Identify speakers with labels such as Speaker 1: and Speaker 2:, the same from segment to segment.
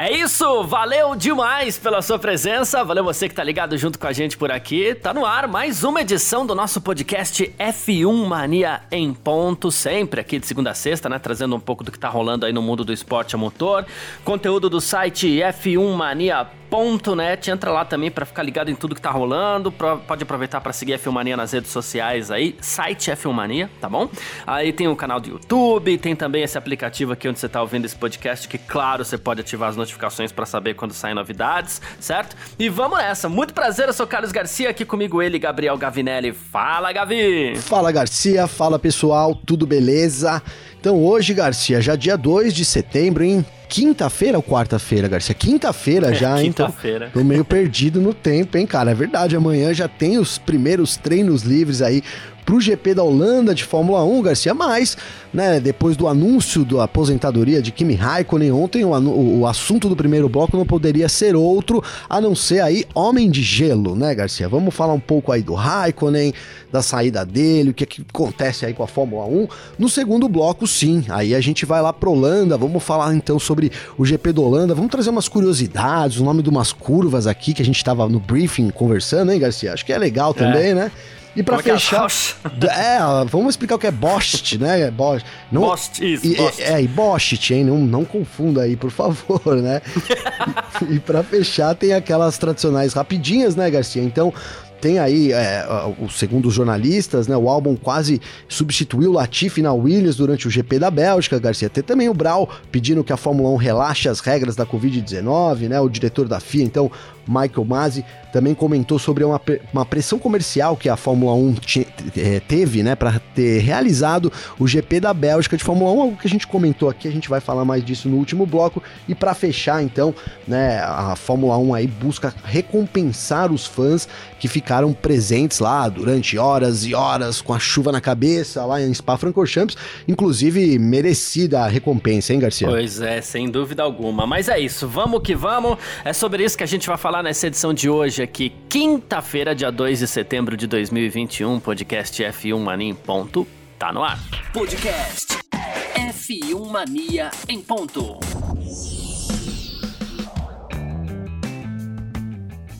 Speaker 1: É isso, valeu demais pela sua presença, valeu você que tá ligado junto com a gente por aqui. Tá no ar mais uma edição do nosso podcast F1 Mania em ponto, sempre aqui de segunda a sexta, né, trazendo um pouco do que tá rolando aí no mundo do esporte a motor. Conteúdo do site F1mania.com F1mania.net. Entra lá também para ficar ligado em tudo que tá rolando. Pode aproveitar para seguir a Filmania nas redes sociais aí, site Filmania, tá bom? Aí tem o canal do YouTube, tem também esse aplicativo aqui onde você tá ouvindo esse podcast, que claro, você pode ativar as notificações para saber quando saem novidades, certo? E vamos nessa. Muito prazer, eu sou Carlos Garcia, aqui comigo ele, Gabriel Gavinelli. Fala, Gavi!
Speaker 2: Fala, Garcia. Fala, pessoal. Tudo beleza? Então hoje, Garcia, já dia 2 de setembro, hein? Quinta-feira ou quarta-feira, Garcia? Quinta-feira é, já, então. Quinta-feira. Tô meio perdido no tempo, hein, cara? É verdade, amanhã já tem os primeiros treinos livres aí pro GP da Holanda de Fórmula 1, Garcia, mas, né, depois do anúncio da aposentadoria de Kimi Raikkonen ontem, o, o, o, assunto do primeiro bloco não poderia ser outro, a não ser aí Homem de Gelo, né, Garcia? Vamos falar um pouco aí do Raikkonen, da saída dele, o que, é que acontece aí com a Fórmula 1. No segundo bloco, sim, aí a gente vai lá pro Holanda, vamos falar então sobre o GP da Holanda, vamos trazer umas curiosidades, o nome de umas curvas aqui que a gente tava no briefing conversando, hein, Garcia? Acho que é legal também, é. né? E para é fechar. É, é, vamos explicar o que é Bost, né? É Bost.
Speaker 3: Não, Bost, isso.
Speaker 2: E, Bost. É, e Bost, hein? Não, não confunda aí, por favor, né? e para fechar, tem aquelas tradicionais rapidinhas, né, Garcia? Então, tem aí, é, o, segundo os jornalistas, né, o álbum quase substituiu Latifi na Williams durante o GP da Bélgica, Garcia. Tem também o Brau pedindo que a Fórmula 1 relaxe as regras da Covid-19, né, o diretor da FIA, então, Michael Masi, também comentou sobre uma, uma pressão comercial que a Fórmula 1 é, teve, né, para ter realizado o GP da Bélgica de Fórmula 1, algo que a gente comentou aqui, a gente vai falar mais disso no último bloco. E para fechar, então, né, a Fórmula 1 aí busca recompensar os fãs que ficaram presentes lá durante horas e horas com a chuva na cabeça lá em Spa-Francorchamps, inclusive merecida a recompensa, hein, Garcia?
Speaker 3: Pois é, sem dúvida alguma. Mas é isso, vamos que vamos. É sobre isso que a gente vai falar nessa edição de hoje aqui, quinta-feira, dia 2 de setembro de 2021, podcast F1 Mania em ponto, tá no ar.
Speaker 1: Podcast F1 Mania em ponto.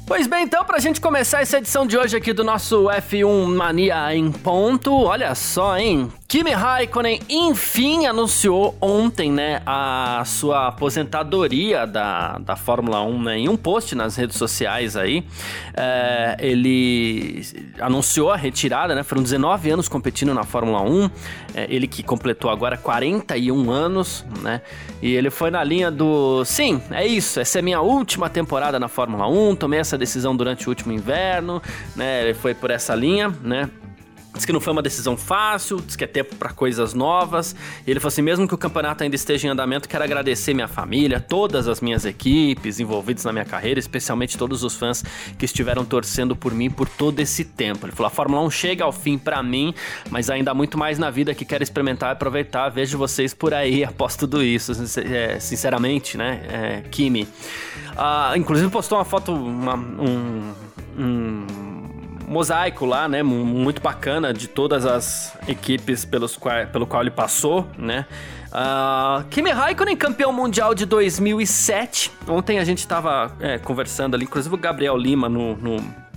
Speaker 3: Pois bem, então, pra gente começar essa edição de hoje aqui do nosso F1 Mania em ponto, olha só, hein? Kimi Raikkonen enfim anunciou ontem, né, a sua aposentadoria da, da Fórmula 1, né, em um post nas redes sociais aí, é, ele anunciou a retirada, né, foram 19 anos competindo na Fórmula 1, é, ele que completou agora 41 anos, né, e ele foi na linha do, sim, é isso, essa é minha última temporada na Fórmula 1, tomei essa decisão durante o último inverno, né, ele foi por essa linha, né, Diz que não foi uma decisão fácil, diz que é tempo para coisas novas. E ele falou assim: mesmo que o campeonato ainda esteja em andamento, quero agradecer minha família, todas as minhas equipes envolvidas na minha carreira, especialmente todos os fãs que estiveram torcendo por mim por todo esse tempo. Ele falou: a Fórmula 1 chega ao fim para mim, mas ainda há muito mais na vida que quero experimentar e aproveitar. Vejo vocês por aí após tudo isso, é, sinceramente, né, é, Kimi. Ah, inclusive postou uma foto, uma, um, um mosaico lá, né? Muito bacana de todas as equipes pelos qual, pelo qual ele passou, né? Uh, Kimi Raikkonen, campeão mundial de 2007. Ontem a gente estava é, conversando ali, inclusive o Gabriel Lima no, no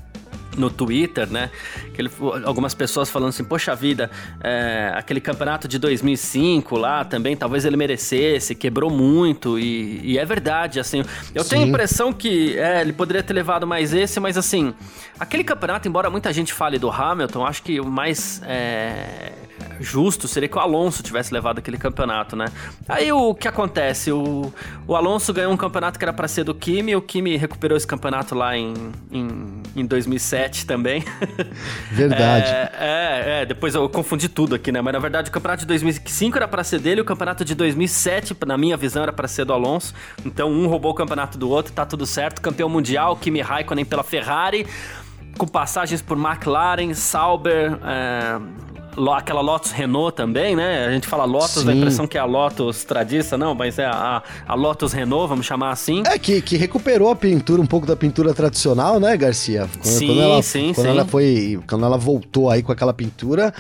Speaker 3: no Twitter, né? Que ele, algumas pessoas falando assim, poxa vida, é, aquele campeonato de 2005 lá também, talvez ele merecesse, quebrou muito e, e é verdade, assim. Eu Sim. tenho a impressão que é, ele poderia ter levado mais esse, mas assim, aquele campeonato, embora muita gente fale do Hamilton, acho que o mais é, justo seria que o Alonso tivesse levado aquele campeonato, né? Aí o que acontece? O, o Alonso ganhou um campeonato que era para ser do Kimi, o Kimi recuperou esse campeonato lá em, em, em 2007 também.
Speaker 2: Verdade.
Speaker 3: é, é, é, depois eu confundi tudo aqui, né? Mas na verdade o campeonato de 2005 era para ser dele, o campeonato de 2007, na minha visão, era para ser do Alonso. Então um roubou o campeonato do outro, tá tudo certo. Campeão mundial, Kimi Raikkonen pela Ferrari com passagens por McLaren, Sauber, é, aquela Lotus Renault também, né? A gente fala Lotus, Sim. dá a impressão que é a Lotus tradiça, não, mas é a, a Lotus Renault, vamos chamar assim.
Speaker 2: É, que, que recuperou a pintura, um pouco da pintura tradicional, né, Garcia?
Speaker 3: Quando, sim, quando
Speaker 2: ela,
Speaker 3: sim,
Speaker 2: quando
Speaker 3: sim.
Speaker 2: ela foi, quando ela voltou aí com aquela pintura,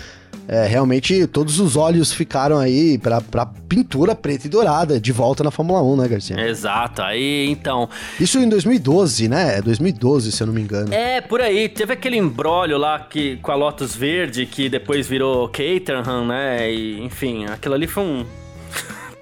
Speaker 2: é, realmente todos os olhos ficaram aí pra, pra pintura preta e dourada de volta na Fórmula 1, né, Garcia?
Speaker 3: Exato, aí então.
Speaker 2: Isso em 2012, né? 2012, é se eu não me engano.
Speaker 3: É, por aí. Teve aquele embrólio lá que, com a Lotus Verde, que depois virou Caterham, né? E, enfim, aquilo ali foi um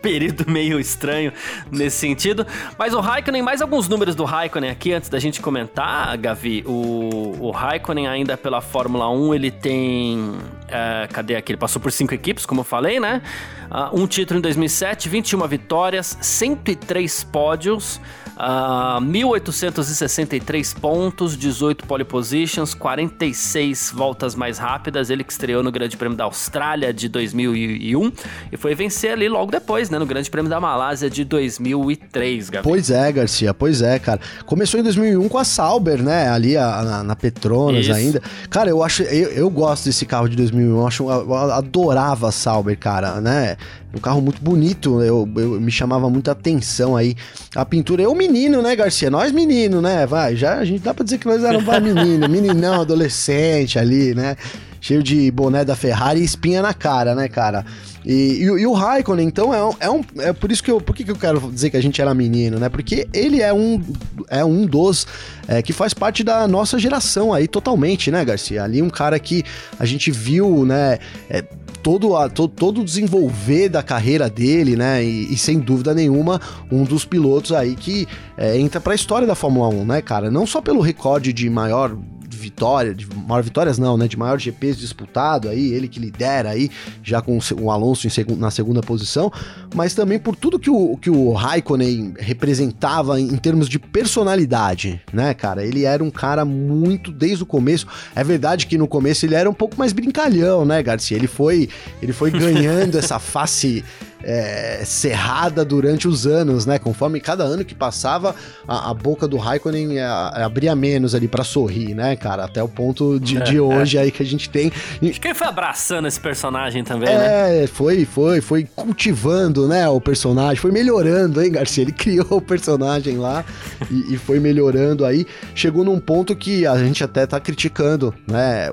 Speaker 3: período meio estranho nesse sentido. Mas o Raikkonen, mais alguns números do Raikkonen aqui antes da gente comentar, Gavi. O, o Raikkonen ainda pela Fórmula 1, ele tem... É, cadê aqui? Ele passou por cinco equipes, como eu falei, né? Uh, um título em 2007, 21 vitórias, 103 pódios, Uh, ah, 1.863 pontos, 18 pole positions, 46 voltas mais rápidas. Ele que estreou no Grande Prêmio da Austrália de 2001 e foi vencer ali logo depois, né? No Grande Prêmio da Malásia de 2003, Gabriel.
Speaker 2: Pois é, Garcia, pois é, cara. Começou em 2001 com a Sauber, né? Ali a, na, na, Petronas Isso. ainda. Cara, eu acho, eu, eu, gosto desse carro de 2001. Eu, acho, eu adorava a Sauber, cara, né? Um carro muito bonito, eu, eu me chamava muita atenção aí. A pintura, eu menino, né, Garcia? Nós menino, né? Vai, já a gente dá pra dizer que nós éramos menino, meninão, adolescente ali, né? Cheio de boné da Ferrari e espinha na cara, né, cara? E, e, e, o Raikkonen, então, é um, é um. É por isso que eu. Por que, que eu quero dizer que a gente era menino, né? Porque ele é um, é um dos. É, que faz parte da nossa geração aí totalmente, né, Garcia? Ali um cara que a gente viu, né? É, todo, a, todo, todo o desenvolver da carreira dele, né? E, e, sem dúvida nenhuma, um dos pilotos aí que é, entra para a história da Fórmula 1, né, cara? Não só pelo recorde de maior vitória, de maior vitórias não, né? De maior GPs disputado aí, ele que lidera aí, já com o Alonso seg na segunda posição, mas também por tudo que o, que o Raikkonen representava em, em termos de personalidade, né, cara? Ele era um cara muito desde o começo. É verdade que no começo ele era um pouco mais brincalhão, né, Garcia? Ele foi, ele foi ganhando essa face é, cerrada durante os anos, né? Conforme cada ano que passava, a, a boca do Raikkonen é, abria menos ali para sorrir, né, cara? Até o ponto de, de hoje aí que a gente tem.
Speaker 3: Acho que ele foi abraçando esse personagem também, é, né?
Speaker 2: É, foi, foi, foi cultivando, né, o personagem, foi melhorando, hein, Garcia? Ele criou o personagem lá e, e, foi melhorando aí. Chegou num ponto que a gente até tá criticando, né?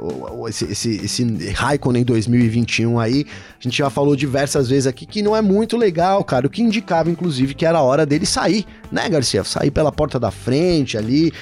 Speaker 2: Esse, esse, esse Raikkonen 2021 aí, a gente já falou diversas vezes aqui que não é muito legal, cara. O que indicava, inclusive, que era hora dele sair, né, Garcia? Sair pela porta da frente ali,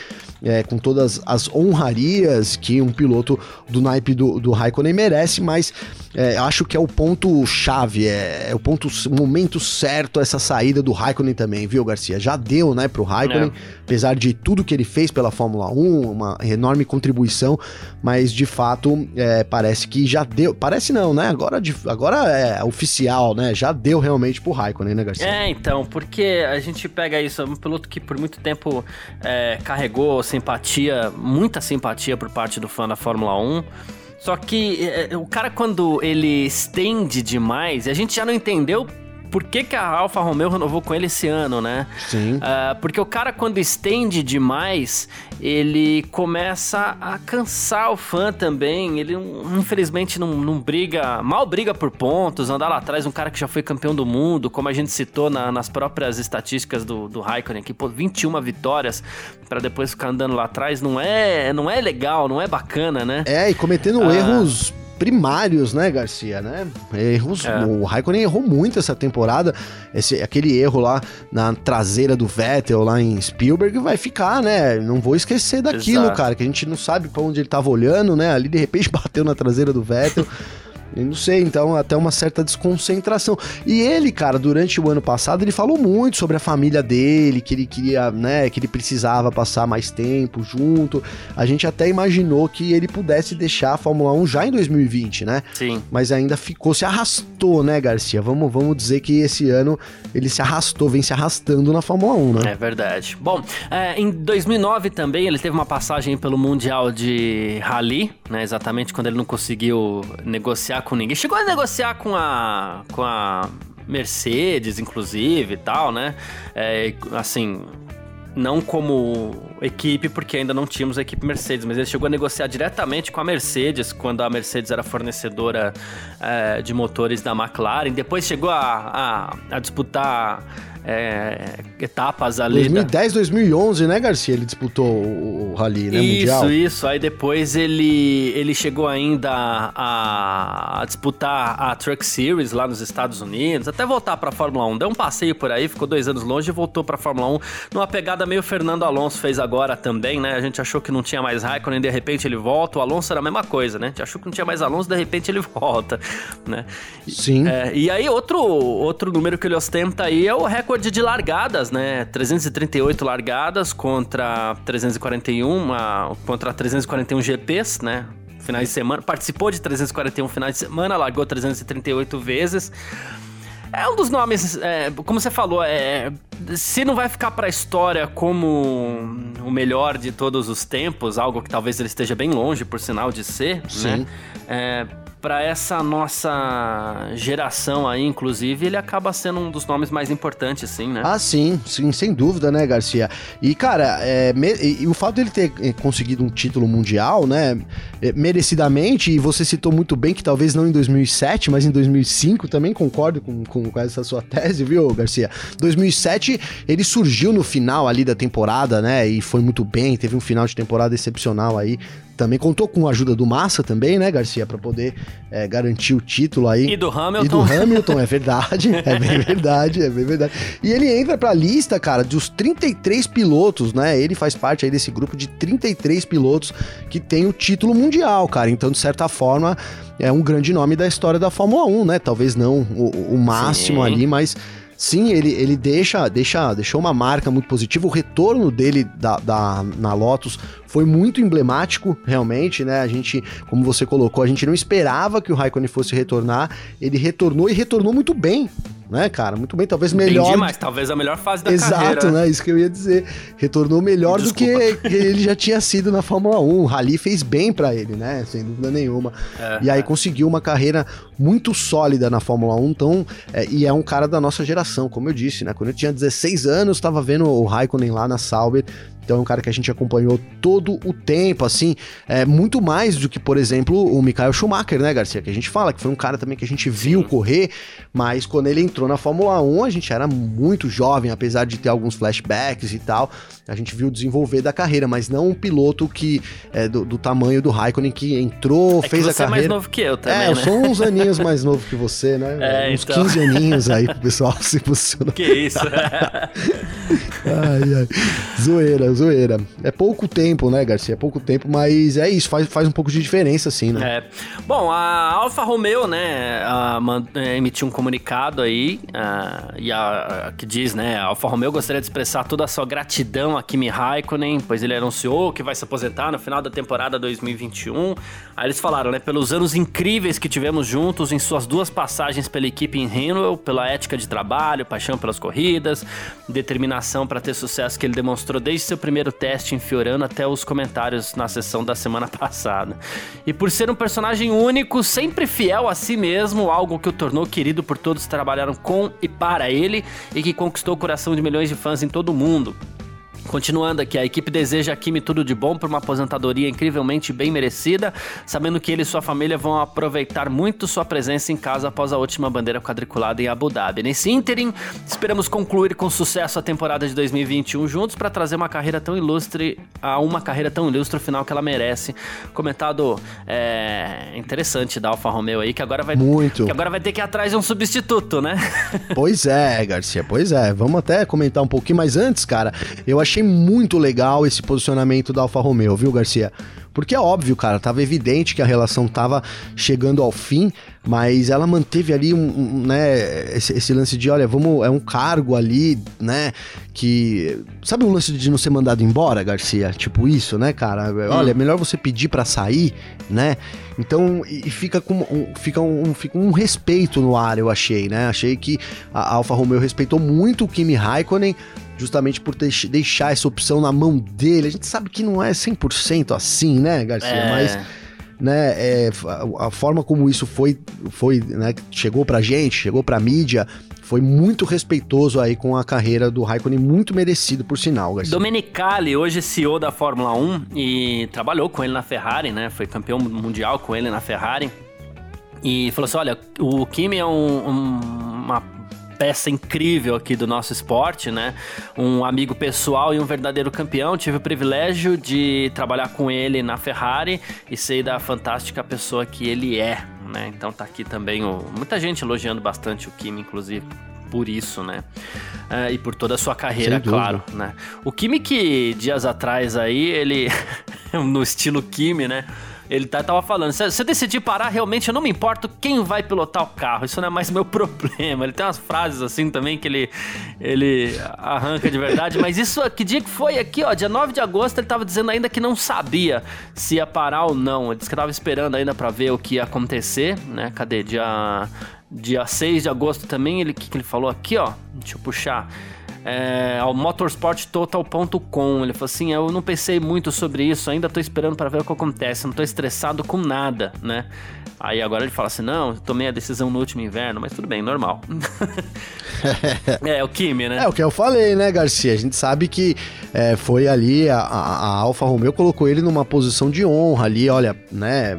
Speaker 2: é, com todas as honrarias que um piloto do naipe do, do Raikkonen merece, mas é, acho que é o ponto chave, é, é, o ponto, o momento certo essa saída do Raikkonen também, viu, Garcia? Já deu, né, pro Raikkonen, é. apesar de tudo que ele fez pela Fórmula 1, uma enorme contribuição, mas de fato é, parece que já deu, parece não, né? Agora, agora é oficial, né? Já deu realmente pro Raikkonen, né, Garcia?
Speaker 3: É, então, porque a gente pega isso, um piloto que por muito tempo é, carregou simpatia, muita simpatia por parte do fã da Fórmula 1. Só que é, o cara, quando ele estende demais, a gente já não entendeu por que, que a Alfa Romeo renovou com ele esse ano, né?
Speaker 2: Sim. Uh,
Speaker 3: porque o cara, quando estende demais, ele começa a cansar o fã também. Ele, infelizmente, não, não briga, mal briga por pontos. Andar lá atrás, um cara que já foi campeão do mundo, como a gente citou na, nas próprias estatísticas do, do Raikkonen, que pô, 21 vitórias para depois ficar andando lá atrás, não é, não é legal, não é bacana, né?
Speaker 2: É, e cometendo uh, erros primários, né, Garcia, né? Erros, é. o Raikkonen errou muito essa temporada. Esse, aquele erro lá na traseira do Vettel lá em Spielberg vai ficar, né? Não vou esquecer daquilo, Exato. cara, que a gente não sabe para onde ele tava olhando, né? Ali de repente bateu na traseira do Vettel. Eu não sei, então até uma certa desconcentração. E ele, cara, durante o ano passado, ele falou muito sobre a família dele, que ele queria, né, que ele precisava passar mais tempo junto. A gente até imaginou que ele pudesse deixar a Fórmula 1 já em 2020, né?
Speaker 3: Sim.
Speaker 2: Mas ainda ficou, se arrastou, né, Garcia? Vamos, vamos dizer que esse ano ele se arrastou, vem se arrastando na Fórmula 1, né?
Speaker 3: É verdade. Bom, é, em 2009 também ele teve uma passagem pelo Mundial de Rally, né? Exatamente quando ele não conseguiu negociar com ninguém. Chegou a negociar com a, com a Mercedes, inclusive, e tal, né? É, assim, não como equipe, porque ainda não tínhamos a equipe Mercedes, mas ele chegou a negociar diretamente com a Mercedes, quando a Mercedes era fornecedora é, de motores da McLaren. Depois chegou a, a, a disputar é, etapas ali.
Speaker 2: 2010, da... 2011, né, Garcia? Ele disputou o, o Rally, né?
Speaker 3: Isso, mundial. isso. Aí depois ele, ele chegou ainda a, a, disputar a Truck Series lá nos Estados Unidos, até voltar pra Fórmula 1. Deu um passeio por aí, ficou dois anos longe e voltou pra Fórmula 1 numa pegada meio Fernando Alonso fez agora também, né? A gente achou que não tinha mais Raikkonen, de repente ele volta. O Alonso era a mesma coisa, né? A gente achou que não tinha mais Alonso, de repente ele volta, né?
Speaker 2: Sim.
Speaker 3: É, e aí outro, outro número que ele ostenta aí é o recorde recorde de largadas, né? 338 largadas contra 341, contra 341 GPs, né? Finais de semana. Participou de 341 finais de semana, largou 338 vezes. É um dos nomes, é, como você falou, é, se não vai ficar para a história como o melhor de todos os tempos, algo que talvez ele esteja bem longe, por sinal de ser, Sim. né? É, para essa nossa geração aí, inclusive, ele acaba sendo um dos nomes mais importantes, sim, né?
Speaker 2: Ah, sim, sim, sem dúvida, né, Garcia? E, cara, é, me, e, o fato dele ter eh, conseguido um título mundial, né, é, merecidamente, e você citou muito bem que talvez não em 2007, mas em 2005, também concordo com, com, com essa sua tese, viu, Garcia? 2007, ele surgiu no final ali da temporada, né, e foi muito bem, teve um final de temporada excepcional aí, também contou com a ajuda do Massa também, né, Garcia, para poder é, garantir o título aí.
Speaker 3: E do Hamilton.
Speaker 2: E do Hamilton, é verdade, é bem verdade, é bem verdade. E ele entra pra lista, cara, dos 33 pilotos, né? Ele faz parte aí desse grupo de 33 pilotos que tem o título mundial, cara. Então, de certa forma, é um grande nome da história da Fórmula 1, né? Talvez não o, o máximo Sim. ali, mas sim, ele, ele deixa, deixa, deixou uma marca muito positiva. O retorno dele da, da, na Lotus foi muito emblemático, realmente, né? A gente, como você colocou, a gente não esperava que o Raikkonen fosse retornar. Ele retornou e retornou muito bem, né, cara? Muito bem, talvez melhor. Entendi,
Speaker 3: mas talvez a melhor fase da
Speaker 2: Exato,
Speaker 3: carreira.
Speaker 2: Exato, né? Isso que eu ia dizer. Retornou melhor Desculpa. do que ele já tinha sido na Fórmula 1. O Rally fez bem para ele, né? Sem dúvida nenhuma. É, e aí é. conseguiu uma carreira muito sólida na Fórmula 1, então, é, e é um cara da nossa geração, como eu disse, né? Quando eu tinha 16 anos, estava vendo o Raikkonen lá na Sauber então é um cara que a gente acompanhou todo o tempo, assim, é muito mais do que, por exemplo, o Michael Schumacher, né, Garcia? Que a gente fala que foi um cara também que a gente viu Sim. correr, mas quando ele entrou na Fórmula 1, a gente era muito jovem, apesar de ter alguns flashbacks e tal. A gente viu desenvolver da carreira, mas não um piloto que é do, do tamanho do Raikkonen que entrou, é fez
Speaker 3: que
Speaker 2: a carreira. Você
Speaker 3: é mais novo que eu também. É,
Speaker 2: eu né? sou uns aninhos mais novo que você, né? É, uns então... 15 aninhos aí pro pessoal se posicionar.
Speaker 3: Que isso.
Speaker 2: ai, ai. Zoeira, zoeira. É pouco tempo, né, Garcia? É pouco tempo, mas é isso, faz, faz um pouco de diferença, sim, né?
Speaker 3: É. Bom, a Alfa Romeo, né, a, é, emitiu um comunicado aí, a, e a, que diz, né, a Alfa Romeo gostaria de expressar toda a sua gratidão a Kimi Raikkonen, pois ele anunciou que vai se aposentar no final da temporada 2021. Aí eles falaram, né, pelos anos incríveis que tivemos juntos em suas duas passagens pela equipe em Henwell, pela ética de trabalho, paixão pelas corridas, determinação para ter sucesso que ele demonstrou desde seu primeiro teste em Fiorano até os comentários na sessão da semana passada. E por ser um personagem único, sempre fiel a si mesmo, algo que o tornou querido por todos que trabalharam com e para ele e que conquistou o coração de milhões de fãs em todo o mundo. Continuando aqui, a equipe deseja a Kimi tudo de bom por uma aposentadoria incrivelmente bem merecida, sabendo que ele e sua família vão aproveitar muito sua presença em casa após a última bandeira quadriculada em Abu Dhabi. Nesse ínterim, esperamos concluir com sucesso a temporada de 2021 juntos para trazer uma carreira tão ilustre a uma carreira tão ilustre final que ela merece. Comentado é, interessante da Alfa Romeo aí que agora vai
Speaker 2: muito
Speaker 3: que agora vai ter que ir atrás de um substituto, né?
Speaker 2: pois é, Garcia, pois é. Vamos até comentar um pouquinho, mas antes, cara, eu achei muito legal esse posicionamento da Alfa Romeo, viu, Garcia? Porque é óbvio, cara, tava evidente que a relação tava chegando ao fim, mas ela manteve ali um, um né, esse, esse, lance de, olha, vamos, é um cargo ali, né, que sabe o lance de não ser mandado embora, Garcia? Tipo isso, né, cara? Olha, é melhor você pedir para sair, né? Então, e fica com um, fica um, fica um respeito no ar, eu achei, né? Achei que a Alfa Romeo respeitou muito o Kimi Raikkonen, justamente por deixar essa opção na mão dele. A gente sabe que não é 100% assim, né, Garcia? É. Mas né, é, a, forma como isso foi, foi né, chegou pra gente, chegou pra mídia, foi muito respeitoso aí com a carreira do Raikkonen, muito merecido por sinal,
Speaker 3: Garcia. Domenicali, hoje CEO da Fórmula 1 e trabalhou com ele na Ferrari, né? Foi campeão mundial com ele na Ferrari. E falou assim: olha, o Kimi é um, um, uma peça incrível aqui do nosso esporte, né? Um amigo pessoal e um verdadeiro campeão. Tive o privilégio de trabalhar com ele na Ferrari e sei da fantástica pessoa que ele é, né? Então tá aqui também o... muita gente elogiando bastante o Kimi, inclusive por isso, né? Uh, e por toda a sua carreira, claro, né? O Kimi que dias atrás aí, ele no estilo Kimi, né? Ele tá, tava falando, se eu decidir parar, realmente eu não me importo quem vai pilotar o carro. Isso não é mais meu problema. Ele tem umas frases assim também que ele, ele arranca de verdade. Mas isso, que dia que foi aqui, ó? Dia 9 de agosto, ele tava dizendo ainda que não sabia se ia parar ou não. Ele disse que tava esperando ainda para ver o que ia acontecer, né? Cadê? Dia, dia 6 de agosto também, ele que, que ele falou aqui, ó? Deixa eu puxar é, ao motorsporttotal.com. Ele falou assim: Eu não pensei muito sobre isso, ainda tô esperando para ver o que acontece, não tô estressado com nada, né? Aí agora ele fala assim: Não, tomei a decisão no último inverno, mas tudo bem, normal. é, o Kimi, né?
Speaker 2: É o que eu falei, né, Garcia? A gente sabe que é, foi ali, a, a, a Alfa Romeo colocou ele numa posição de honra ali, olha, né?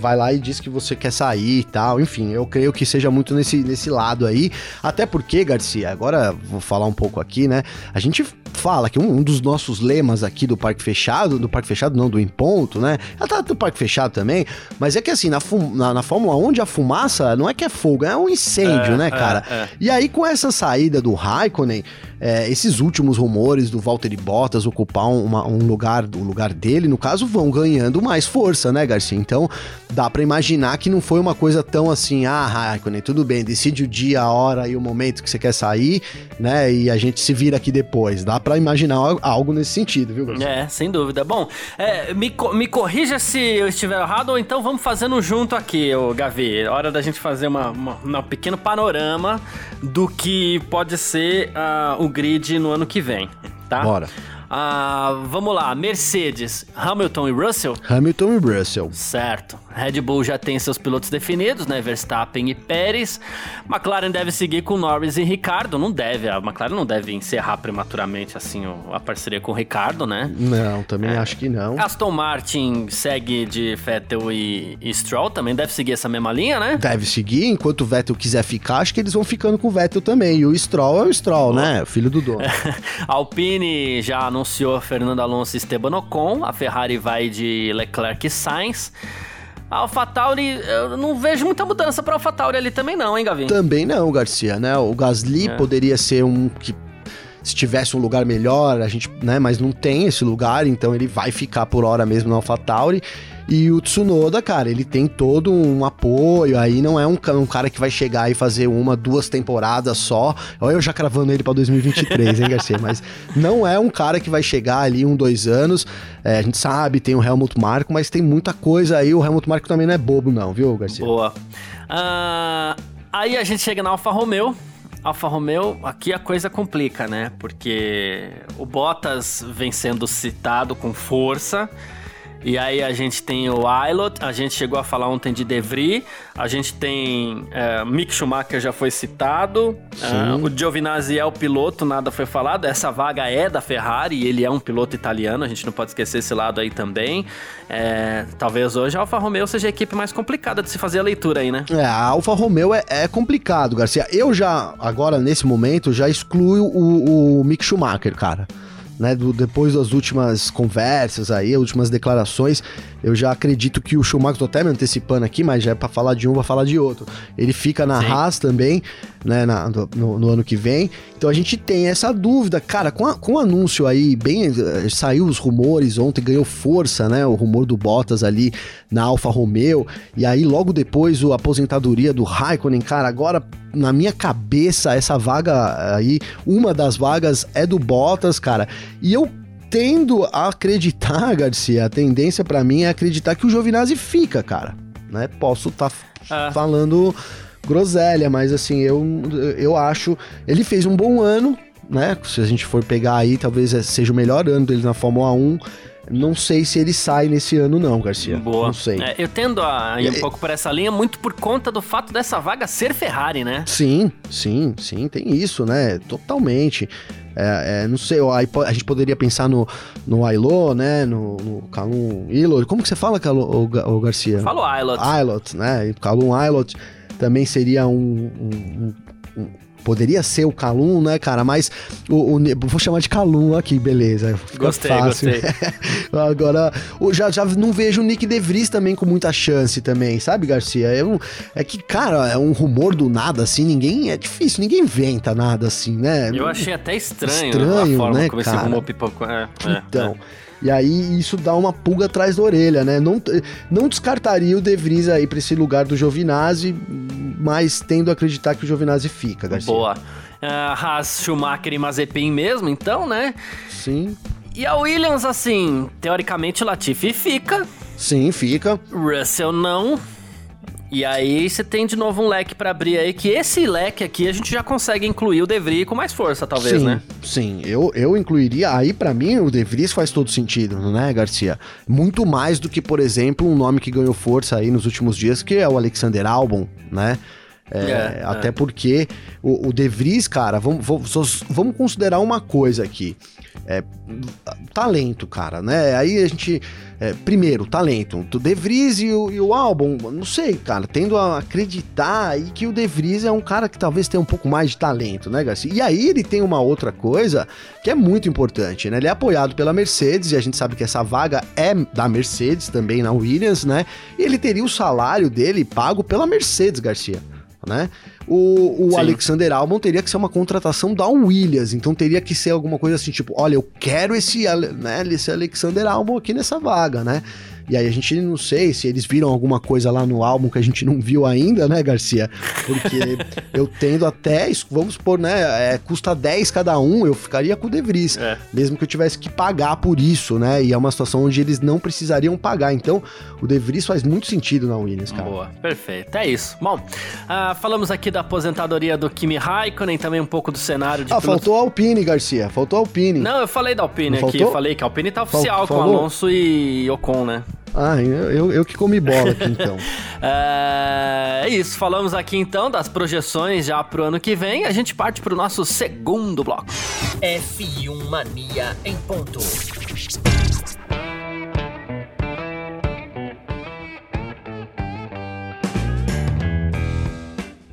Speaker 2: Vai lá e diz que você quer sair e tal. Enfim, eu creio que seja muito nesse, nesse lado aí. Até porque, Garcia, agora vou falar um pouco aqui, né? A gente fala que um, um, dos nossos lemas aqui do Parque Fechado, do Parque Fechado não, do Em Ponto, né? Ela tá do Parque Fechado também, mas é que assim, na, na, na, Fórmula 1, onde a fumaça não é que é fogo, é um incêndio, é, né, cara? É, é. E aí, com essa saída do Raikkonen, é, esses últimos rumores do Valtteri Bottas ocupar uma, um lugar, o lugar dele, no caso, vão ganhando mais força, né, Garcia? Então, dá para imaginar que não foi uma coisa tão assim, ah, Raikkonen, tudo bem, decide o dia, a hora e o momento que você quer sair, né? E a gente se vira aqui depois. Dá para imaginar algo nesse sentido, viu, Garcia?
Speaker 3: É, sem dúvida. Bom, é, me, me corrija se eu estiver errado, ou então vamos fazendo junto aqui, ô Gavi. Hora da gente fazer uma, uma, um pequeno panorama do que pode ser uh, o grid no ano que vem, tá?
Speaker 2: Bora.
Speaker 3: Ah, vamos lá, Mercedes, Hamilton e Russell?
Speaker 2: Hamilton e Russell.
Speaker 3: Certo. Red Bull já tem seus pilotos definidos, né? Verstappen e Pérez. McLaren deve seguir com Norris e Ricardo. Não deve, a McLaren não deve encerrar prematuramente assim a parceria com o Ricardo, né?
Speaker 2: Não, também é. acho que não.
Speaker 3: Aston Martin segue de Vettel e, e, Stroll, também deve seguir essa mesma linha, né?
Speaker 2: Deve seguir, enquanto o Vettel quiser ficar, acho que eles vão ficando com o Vettel também. E o Stroll é o Stroll, né? O filho do dono.
Speaker 3: Alpine já anunciou Fernando Alonso e Esteban Ocon. A Ferrari vai de Leclerc e Sainz. A AlphaTauri, eu não vejo muita mudança para a AlphaTauri ali também não, hein, Gavin?
Speaker 2: Também não, Garcia, né? O Gasly é. poderia ser um que se tivesse um lugar melhor, a gente, né, mas não tem esse lugar, então ele vai ficar por hora mesmo na AlphaTauri. E o Tsunoda, cara, ele tem todo um apoio, aí não é um, um cara que vai chegar e fazer uma, duas temporadas só. Olha eu já cravando ele pra 2023, hein, Garcia? Mas não é um cara que vai chegar ali um, dois anos. É, a gente sabe, tem o Helmut Marko, mas tem muita coisa aí. O Helmut Marko também não é bobo, não, viu, Garcia?
Speaker 3: Boa. Uh, aí a gente chega na Alfa Romeo. Alfa Romeo, aqui a coisa complica, né? Porque o Bottas vem sendo citado com força. E aí a gente tem o Ilot, a gente chegou a falar ontem de De Vries, a gente tem é, Mick Schumacher já foi citado, é, o Giovinazzi é o piloto, nada foi falado, essa vaga é da Ferrari, ele é um piloto italiano, a gente não pode esquecer esse lado aí também. É, talvez hoje a Alfa Romeo seja a equipe mais complicada de se fazer a leitura aí, né?
Speaker 2: É, a Alfa Romeo é, é complicado, Garcia. Eu já, agora nesse momento, já excluo o, o Mick Schumacher, cara né, do, depois das últimas conversas aí, últimas declarações, eu já acredito que o Schumacher, tô até me antecipando aqui, mas já é para falar de um, vai falar de outro. Ele fica na Sim. Haas também, né, na, no, no, ano que vem. Então a gente tem essa dúvida, cara, com, a, com o anúncio aí, bem, eh, saiu os rumores, ontem ganhou força, né, o rumor do Bottas ali na Alfa Romeo, e aí logo depois a aposentadoria do Raikkonen, cara, agora na minha cabeça essa vaga aí, uma das vagas é do Bottas, cara, e eu tendo a acreditar, Garcia, a tendência para mim é acreditar que o Giovinazzi fica, cara. Né? Posso estar tá ah. falando groselha, mas assim, eu, eu acho. Ele fez um bom ano, né? Se a gente for pegar aí, talvez seja o melhor ano dele na Fórmula 1. não sei se ele sai nesse ano não, Garcia.
Speaker 3: Boa.
Speaker 2: Não sei.
Speaker 3: É, eu tendo a ir um pouco por essa linha, muito por conta do fato dessa vaga ser Ferrari, né?
Speaker 2: Sim, sim, sim, tem isso, né? Totalmente. É, é, não sei, a gente poderia pensar no, no Ailo, né? No, no Calum Ilot. Como que você fala, Calum, o, o Garcia?
Speaker 3: Falo Ilot.
Speaker 2: Ilot, né? Calum Ilot também seria um, um, um Poderia ser o Calum, né, cara? Mas o, o vou chamar de Calum aqui, beleza.
Speaker 3: Fica gostei, fácil. gostei.
Speaker 2: Agora, já, já não vejo o Nick De Vries também com muita chance também, sabe, Garcia? É, um, é que, cara, é um rumor do nada, assim, ninguém. É difícil, ninguém inventa nada assim, né?
Speaker 3: Eu achei até estranho,
Speaker 2: estranho a forma né, como
Speaker 3: esse rumor pipocou. É,
Speaker 2: é, então. É. E aí isso dá uma pulga atrás da orelha, né? Não, não descartaria o De Vries aí para esse lugar do Giovinazzi, mas tendo a acreditar que o Giovinazzi fica, Garcia.
Speaker 3: Boa. Uh, Haas, Schumacher e Mazepin mesmo, então, né?
Speaker 2: Sim.
Speaker 3: E a Williams, assim, teoricamente Latifi fica.
Speaker 2: Sim, fica.
Speaker 3: Russell não. E aí você tem de novo um leque para abrir aí, que esse leque aqui a gente já consegue incluir o De Vries com mais força, talvez,
Speaker 2: sim,
Speaker 3: né?
Speaker 2: Sim, eu, eu incluiria, aí para mim o De Vries faz todo sentido, né, Garcia? Muito mais do que, por exemplo, um nome que ganhou força aí nos últimos dias, que é o Alexander Albon, né? É, é, até é. porque o, o De Vries, cara, vamos, vamos, vamos considerar uma coisa aqui. É, talento, cara, né? Aí a gente. É, primeiro, talento. O De Vries e o, e o álbum, não sei, cara, tendo a acreditar aí que o De Vries é um cara que talvez tenha um pouco mais de talento, né, Garcia? E aí ele tem uma outra coisa que é muito importante, né? Ele é apoiado pela Mercedes e a gente sabe que essa vaga é da Mercedes também na Williams, né? E ele teria o salário dele pago pela Mercedes, Garcia né? O, o Alexander Albon teria que ser uma contratação da Williams, então teria que ser alguma coisa assim, tipo, olha, eu quero esse, né, esse Alexander Albon aqui nessa vaga, né? E aí a gente não sei se eles viram alguma coisa lá no álbum que a gente não viu ainda, né, Garcia? Porque eu tendo até, vamos supor, né, é, custa 10 cada um, eu ficaria com o De Vries, é. mesmo que eu tivesse que pagar por isso, né? E é uma situação onde eles não precisariam pagar. Então, o De Vries faz muito sentido na Williams, cara.
Speaker 3: Boa, perfeito. É isso. Bom, uh, falamos aqui da aposentadoria do Kimi Raikkonen, também um pouco do cenário de
Speaker 2: Ah, pilotos... faltou a Alpine, Garcia. Faltou a Alpine.
Speaker 3: Não, eu falei da Alpine não aqui. Faltou? Eu falei que a Alpine tá oficial Fal com Alonso e Ocon, né?
Speaker 2: Ah, eu, eu que comi bola aqui então.
Speaker 3: É, é isso, falamos aqui então das projeções já pro ano que vem. A gente parte pro nosso segundo bloco. F1 Mania em ponto.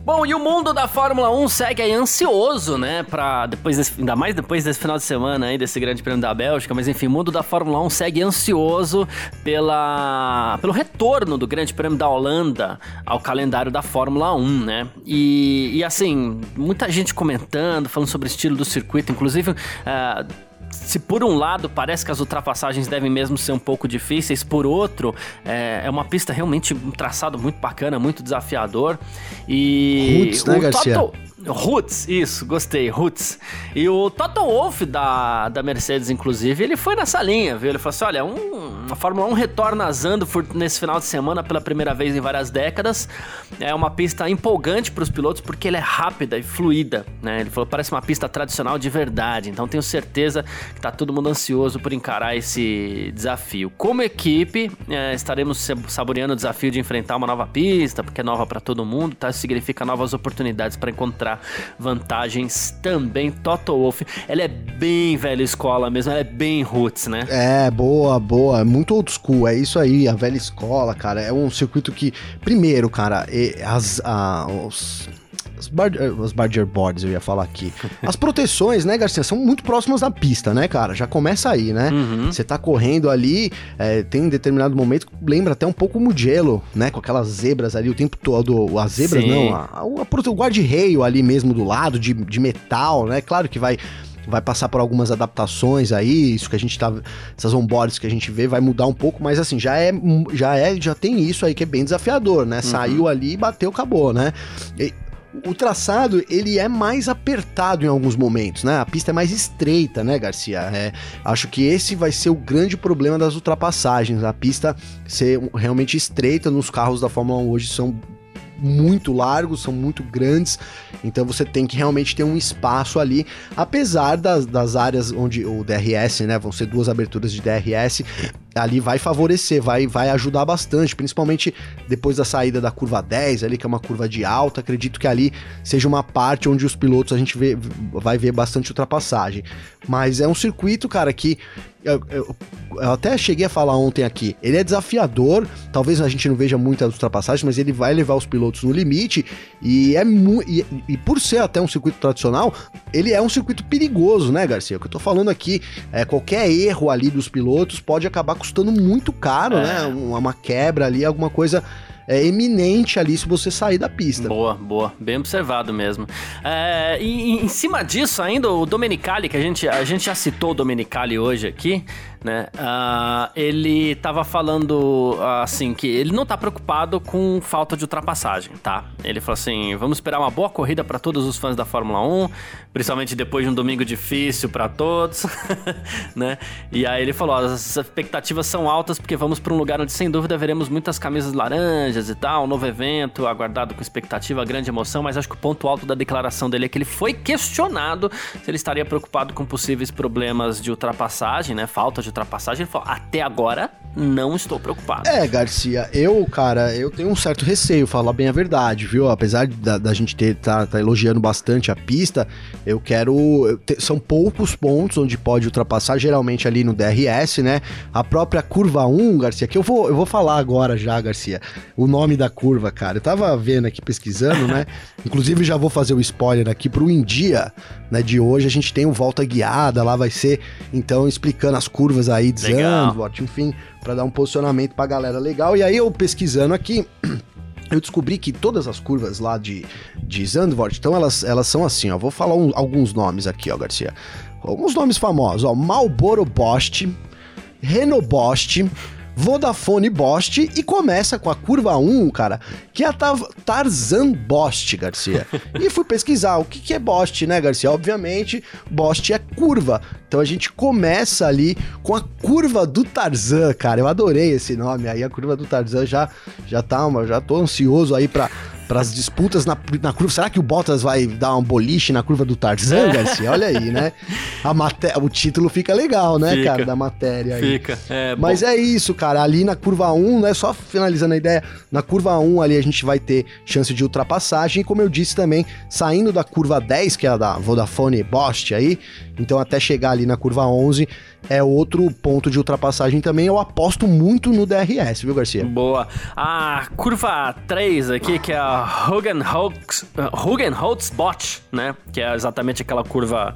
Speaker 3: Bom, e o mundo da Fórmula 1 segue aí ansioso, né, para depois desse, ainda mais depois desse final de semana aí desse Grande Prêmio da Bélgica, mas enfim, o mundo da Fórmula 1 segue ansioso pela pelo retorno do Grande Prêmio da Holanda ao calendário da Fórmula 1, né? E, e assim, muita gente comentando, falando sobre o estilo do circuito, inclusive uh, se por um lado parece que as ultrapassagens devem mesmo ser um pouco difíceis, por outro, é, é uma pista realmente um traçado muito bacana, muito desafiador. E
Speaker 2: Roots, né, Garcia?
Speaker 3: Roots, isso, gostei, Roots. E o Toto Wolff da, da Mercedes, inclusive, ele foi nessa linha, viu? Ele falou assim: olha, um, a Fórmula 1 retorna a Zandvoort nesse final de semana pela primeira vez em várias décadas. É uma pista empolgante para os pilotos porque ela é rápida e fluida, né? Ele falou: parece uma pista tradicional de verdade. Então tenho certeza que tá todo mundo ansioso por encarar esse desafio. Como equipe, é, estaremos saboreando o desafio de enfrentar uma nova pista, porque é nova para todo mundo, tá? Isso significa novas oportunidades para encontrar vantagens também. Toto Wolff, ela é bem velha escola mesmo, ela é bem roots, né?
Speaker 2: É, boa, boa. Muito old school, é isso aí, a velha escola, cara. É um circuito que, primeiro, cara, as, a, os bar, as barger boards, eu ia falar aqui. As proteções, né, Garcia, são muito próximas da pista, né, cara? Já começa aí, né?
Speaker 3: Uhum.
Speaker 2: Você tá correndo ali, é, tem um determinado momento lembra até um pouco o Mugello, né? Com aquelas zebras ali o tempo todo. As zebras Sim. não, a, a, a, o guarda-reio ali mesmo do lado, de, de metal, né? Claro que vai vai passar por algumas adaptações aí, isso que a gente tá, essas onboards que a gente vê vai mudar um pouco, mas assim, já é, já é, já tem isso aí que é bem desafiador, né? Uhum. Saiu ali, bateu, acabou, né? E, o traçado ele é mais apertado em alguns momentos, né? A pista é mais estreita, né, Garcia? É, acho que esse vai ser o grande problema das ultrapassagens. A pista ser realmente estreita nos carros da Fórmula 1 hoje são muito largos, são muito grandes, então você tem que realmente ter um espaço ali, apesar das, das áreas onde o DRS, né, vão ser duas aberturas de DRS, ali vai favorecer, vai, vai ajudar bastante, principalmente depois da saída da curva 10, ali que é uma curva de alta, acredito que ali seja uma parte onde os pilotos a gente vê, vai ver bastante ultrapassagem. Mas é um circuito, cara, que eu, eu, eu, até cheguei a falar ontem aqui. Ele é desafiador, talvez a gente não veja muitas ultrapassagens, mas ele vai levar os pilotos no limite. E é e, e, por ser até um circuito tradicional, ele é um circuito perigoso, né, Garcia? O que eu tô falando aqui é qualquer erro ali dos pilotos pode acabar custando muito caro, é. né? Uma, uma quebra ali, alguma coisa é eminente ali se você sair da pista.
Speaker 3: Boa, boa. Bem observado mesmo. É, e, em cima disso ainda, o Domenicali, que a gente, a gente já citou o Domenicali hoje aqui, né? Uh, ele estava falando assim que ele não está preocupado com falta de ultrapassagem, tá? Ele falou assim: vamos esperar uma boa corrida para todos os fãs da Fórmula 1, principalmente depois de um domingo difícil para todos, né? E aí ele falou: as expectativas são altas porque vamos para um lugar onde sem dúvida veremos muitas camisas laranjas e tal, um novo evento aguardado com expectativa, grande emoção, mas acho que o ponto alto da declaração dele é que ele foi questionado se ele estaria preocupado com possíveis problemas de ultrapassagem, né? Falta de ultrapassagem, ele falou: até agora não estou preocupado.
Speaker 2: É, Garcia, eu, cara, eu tenho um certo receio, falar bem a verdade, viu? Apesar da, da gente ter tá, tá, elogiando bastante a pista, eu quero. Eu te, são poucos pontos onde pode ultrapassar, geralmente ali no DRS, né? A própria curva 1, Garcia, que eu vou, eu vou falar agora já, Garcia, o nome da curva, cara. Eu tava vendo aqui, pesquisando, né? Inclusive já vou fazer o spoiler aqui pro India, né? De hoje a gente tem o volta guiada, lá vai ser, então, explicando as curvas aí de Zandvoort, enfim, para dar um posicionamento pra galera legal. E aí eu pesquisando aqui, eu descobri que todas as curvas lá de, de Zandvoort, então elas, elas são assim, ó. Vou falar um, alguns nomes aqui, ó, Garcia. Alguns nomes famosos, ó. Marlboro Bost, Renault Bost, Vodafone Bost e começa com a curva 1, cara, que é a Tarzan Bost, Garcia. e fui pesquisar o que, que é Bost, né, Garcia? Obviamente, Bost é curva. Então a gente começa ali com a curva do Tarzan, cara. Eu adorei esse nome aí, a curva do Tarzan já já tá, já tô ansioso aí para para as disputas na, na curva. Será que o Bottas vai dar um boliche na curva do Tarzan, Garcia? Olha aí, né? A maté o título fica legal, né, fica, cara, da matéria aí. Fica. É, Mas bom. é isso, cara. Ali na curva 1, né? Só finalizando a ideia, na curva 1 ali a gente vai ter chance de ultrapassagem. E como eu disse também, saindo da curva 10, que é a da Vodafone Bost aí, então até chegar ali na curva 11, é outro ponto de ultrapassagem também. Eu aposto muito no DRS, viu, Garcia?
Speaker 3: Boa. A curva 3 aqui, que é a Hugenholtz Bot, né? Que é exatamente aquela curva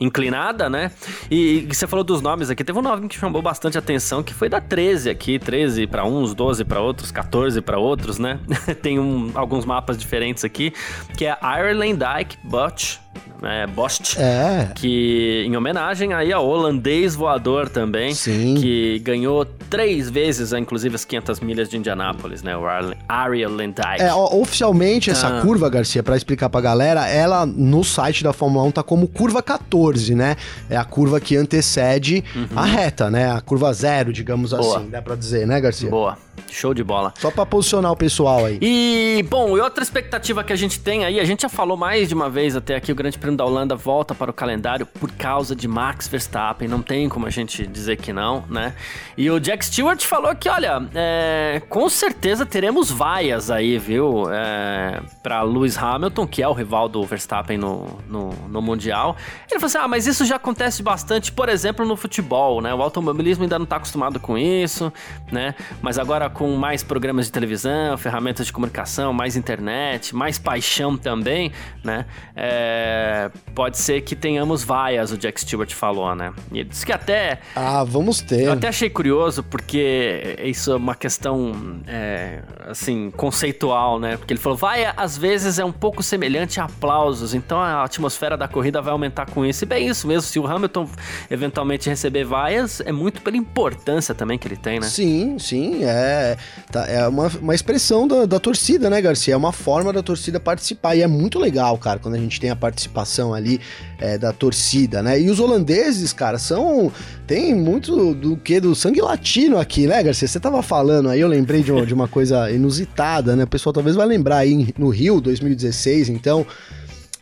Speaker 3: inclinada, né? E, e, você falou dos nomes aqui, teve um nome que chamou bastante atenção, que foi da 13 aqui, 13 para uns, 12 para outros, 14 para outros, né? Tem um, alguns mapas diferentes aqui, que é Ireland Dyke Botch, é, Bost, é. que em homenagem aí ao holandês voador também, Sim. que ganhou três vezes, inclusive, as 500 milhas de Indianápolis, né? O Ariel Lendijk.
Speaker 2: É, oficialmente essa ah. curva, Garcia, para explicar pra galera, ela no site da Fórmula 1 tá como curva 14, né? É a curva que antecede uhum. a reta, né? A curva zero, digamos Boa. assim, dá pra dizer, né, Garcia?
Speaker 3: Boa. Show de bola.
Speaker 2: Só para posicionar o pessoal aí.
Speaker 3: E, bom, e outra expectativa que a gente tem aí, a gente já falou mais de uma vez até aqui, o Grande Prêmio da Holanda volta para o calendário por causa de Max Verstappen, não tem como a gente dizer que não, né? E o Jack Stewart falou que, olha, é, com certeza teremos vaias aí, viu? É, para Lewis Hamilton, que é o rival do Verstappen no, no, no Mundial. Ele falou assim, ah, mas isso já acontece bastante, por exemplo, no futebol, né? O automobilismo ainda não está acostumado com isso, né? Mas agora com mais programas de televisão, ferramentas de comunicação, mais internet, mais paixão também, né? É, pode ser que tenhamos vaias, o Jack Stewart falou, né? E ele disse que até.
Speaker 2: Ah, vamos ter.
Speaker 3: Eu até achei curioso, porque isso é uma questão, é, assim, conceitual, né? Porque ele falou, vaia às vezes é um pouco semelhante a aplausos, então a atmosfera da corrida vai aumentar com isso. E bem isso mesmo, se o Hamilton eventualmente receber vaias, é muito pela importância também que ele tem, né?
Speaker 2: Sim, sim, é é, tá, é uma, uma expressão da, da torcida, né, Garcia? É uma forma da torcida participar. E é muito legal, cara, quando a gente tem a participação ali é, da torcida, né? E os holandeses, cara, são. Tem muito do que do sangue latino aqui, né, Garcia? Você tava falando aí, eu lembrei de, uma, de uma coisa inusitada, né? O pessoal talvez vai lembrar aí no Rio 2016, então.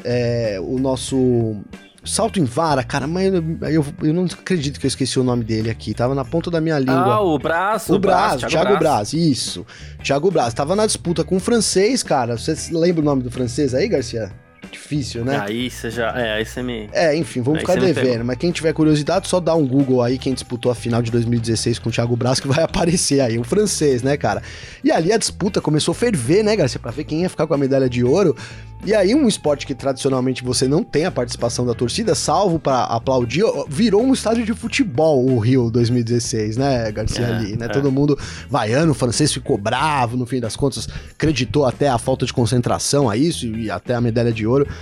Speaker 2: É, o nosso Salto em vara, cara, mas eu, eu, eu, não acredito que eu esqueci o nome dele aqui. Tava na ponta da minha língua.
Speaker 3: Ah, o Braço.
Speaker 2: O Braço, Thiago, Braz, isso. Thiago Braz. Tava na disputa com o francês, cara. Você lembra o nome do francês aí, Garcia? Difícil, né?
Speaker 3: Aí você já. É, aí você me.
Speaker 2: É, enfim, vamos aí ficar devendo. Mas quem tiver curiosidade, só dá um Google aí quem disputou a final de 2016 com o Thiago Braz, que vai aparecer aí. O francês, né, cara? E ali a disputa começou a ferver, né, Garcia? Pra ver quem ia ficar com a medalha de ouro. E aí, um esporte que tradicionalmente você não tem a participação da torcida, salvo para aplaudir, virou um estádio de futebol o Rio 2016, né, Garcia é, ali, né? É. Todo mundo vaiano, o francês ficou bravo, no fim das contas, acreditou até a falta de concentração a isso e até a medalha de ouro.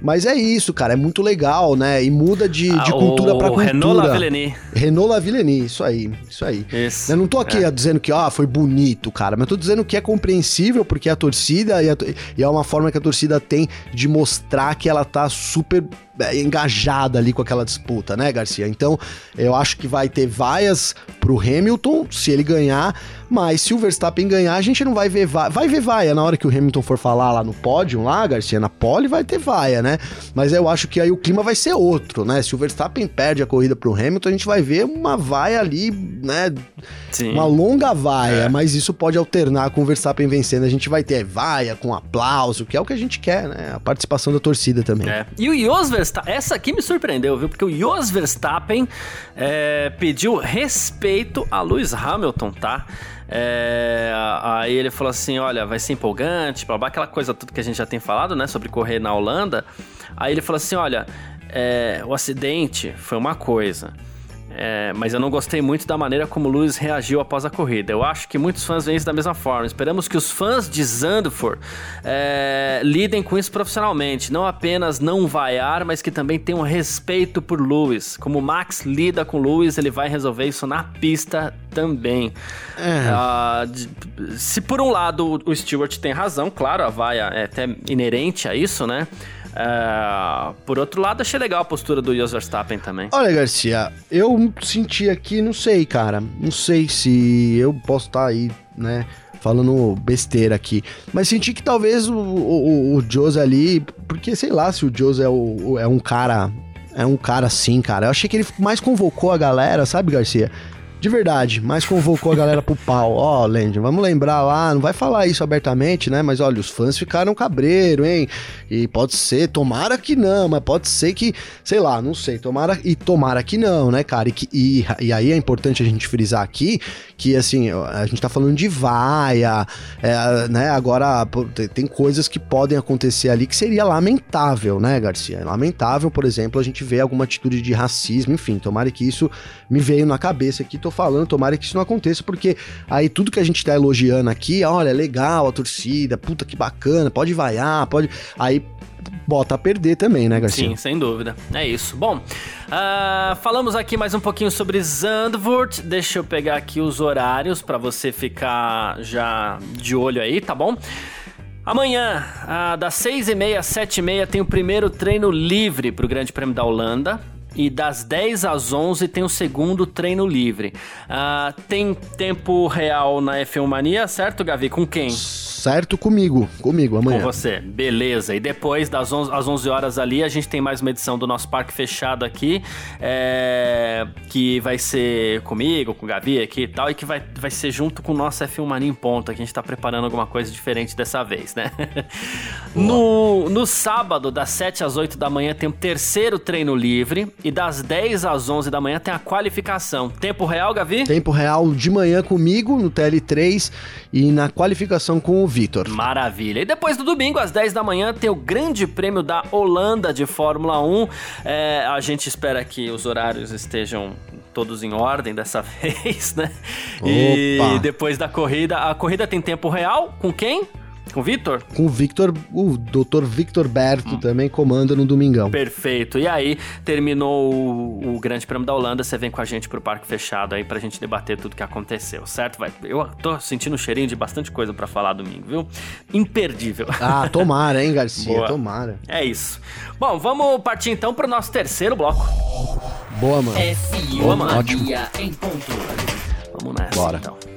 Speaker 2: Mas é isso, cara, é muito legal, né? E muda de, ah, de cultura para cultura. Renault Lavillenie. Renault Lavillenie, isso aí, isso aí. Isso. Eu não tô aqui é. dizendo que, ah, foi bonito, cara, mas eu tô dizendo que é compreensível porque a torcida e, a, e é uma forma que a torcida tem de mostrar que ela tá super é, engajada ali com aquela disputa, né, Garcia? Então, eu acho que vai ter vaias pro Hamilton se ele ganhar, mas se o Verstappen ganhar, a gente não vai ver vaia. Vai ver vaia na hora que o Hamilton for falar lá no pódio, lá, Garcia, na pole, vai ter vaia, né? Mas eu acho que aí o clima vai ser outro, né? Se o Verstappen perde a corrida pro Hamilton, a gente vai ver uma vaia ali, né? Sim. Uma longa vaia, é. mas isso pode alternar com o Verstappen vencendo. A gente vai ter vaia com aplauso, que é o que a gente quer, né? A participação da torcida também. É.
Speaker 3: E o Jos Verstappen, essa aqui me surpreendeu, viu? Porque o Jos Verstappen é, pediu respeito a Lewis Hamilton, tá? É, aí ele falou assim: olha, vai ser empolgante, blá, blá, aquela coisa tudo que a gente já tem falado, né? Sobre correr na Holanda. Aí ele falou assim: olha, é, o acidente foi uma coisa. É, mas eu não gostei muito da maneira como o Lewis reagiu após a corrida. Eu acho que muitos fãs veem isso da mesma forma. Esperamos que os fãs de Zandvoort é, lidem com isso profissionalmente. Não apenas não vaiar, mas que também tenham respeito por Lewis. Como o Max lida com o Lewis, ele vai resolver isso na pista também. É. Uh, se por um lado o Stewart tem razão, claro, a vaia é até inerente a isso, né? É, por outro lado, achei legal a postura do Jos Verstappen também.
Speaker 2: Olha, Garcia, eu senti aqui, não sei, cara. Não sei se eu posso estar tá aí, né? Falando besteira aqui. Mas senti que talvez o, o, o Jose ali. Porque sei lá se o Jose é, o, é um cara. É um cara assim, cara. Eu achei que ele mais convocou a galera, sabe, Garcia? De verdade, mas convocou a galera pro pau. Ó, oh, Land, vamos lembrar lá, não vai falar isso abertamente, né? Mas olha, os fãs ficaram cabreiro, hein? E pode ser, tomara que não, mas pode ser que, sei lá, não sei, tomara e tomara que não, né, cara? E, que, e, e aí é importante a gente frisar aqui que, assim, a gente tá falando de vaia, é, né? Agora, tem coisas que podem acontecer ali que seria lamentável, né, Garcia? Lamentável, por exemplo, a gente vê alguma atitude de racismo, enfim, tomara que isso me veio na cabeça aqui tô falando, tomara que isso não aconteça, porque aí tudo que a gente tá elogiando aqui, olha, legal a torcida, puta que bacana, pode vaiar, pode. Aí bota a perder também, né, Garcia?
Speaker 3: Sim, sem dúvida. É isso. Bom, uh, falamos aqui mais um pouquinho sobre Zandvoort. Deixa eu pegar aqui os horários para você ficar já de olho aí, tá bom? Amanhã, uh, das 6h30 às 7h30, tem o primeiro treino livre para o Grande Prêmio da Holanda e das 10 às 11 tem o segundo treino livre. Uh, tem tempo real na F1 Mania, certo, Gavi? Com quem?
Speaker 2: Certo comigo, comigo amanhã.
Speaker 3: Com você, beleza. E depois das 11, às 11 horas ali, a gente tem mais uma edição do nosso parque fechado aqui, é, que vai ser comigo, com o Gavi aqui e tal, e que vai, vai ser junto com o nosso F1 Mania em ponta, que a gente tá preparando alguma coisa diferente dessa vez, né? no, no sábado, das 7 às 8 da manhã, tem o terceiro treino livre e das 10 às 11 da manhã tem a qualificação. Tempo real, Gavi?
Speaker 2: Tempo real de manhã comigo no TL3 e na qualificação com o Vitor.
Speaker 3: Maravilha. E depois do domingo, às 10 da manhã, tem o Grande Prêmio da Holanda de Fórmula 1. É, a gente espera que os horários estejam todos em ordem dessa vez, né? Opa. E depois da corrida, a corrida tem tempo real com quem? Com o Victor?
Speaker 2: Com o Victor, o Dr. Victor Berto hum. também comanda no domingão.
Speaker 3: Perfeito. E aí, terminou o, o, Grande Prêmio da Holanda, você vem com a gente pro Parque Fechado aí pra gente debater tudo que aconteceu, certo? Vai, eu tô sentindo um cheirinho de bastante coisa para falar domingo, viu? Imperdível.
Speaker 2: Ah, tomara, hein, Garcia? Boa. Tomara.
Speaker 3: É isso. Bom, vamos partir então pro nosso terceiro bloco.
Speaker 2: Boa, mano.
Speaker 3: F1 Boa, mano. Ótimo. em ponto. Vamos nessa, Bora. então.